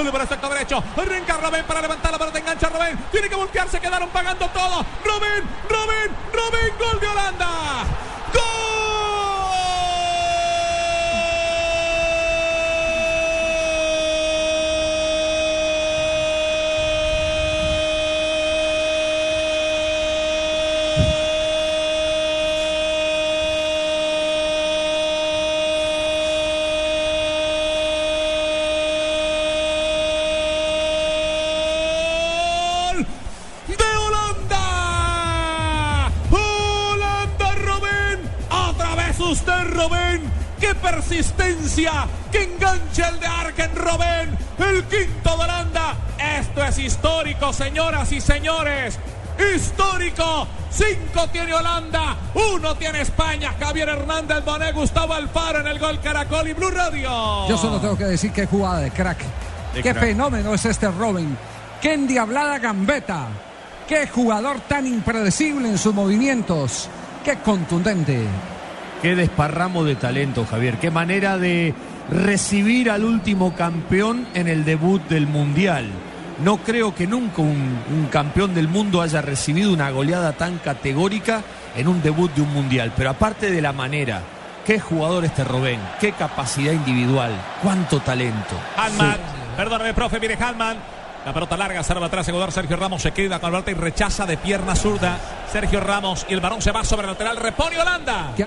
Para el sector derecho. Arranca Robén para levantar la pelota. Engancha Robén. Tiene que voltearse. Quedaron pagando todo. Robén, Robén. Usted, Robén! ¡Qué persistencia! ¡Qué enganche el de Arken, Robén! ¡El quinto de Holanda! Esto es histórico, señoras y señores. ¡Histórico! Cinco tiene Holanda, uno tiene España. Javier Hernández Bonet, Gustavo Alfaro en el gol Caracol y Blue Radio. Yo solo tengo que decir qué jugada de crack. De qué crack. fenómeno es este Robin. Qué endiablada gambeta. Qué jugador tan impredecible en sus movimientos. Qué contundente. Qué desparramo de talento, Javier. Qué manera de recibir al último campeón en el debut del Mundial. No creo que nunca un, un campeón del mundo haya recibido una goleada tan categórica en un debut de un Mundial. Pero aparte de la manera, qué jugador este Robén, qué capacidad individual, cuánto talento. Hanman, perdóname, profe, viene Hanman. La pelota larga, salva atrás, jugador Sergio Ramos se queda con la pelota y rechaza de pierna zurda. Sergio Ramos y el balón se va sobre el lateral, repone Holanda. ¿Qué-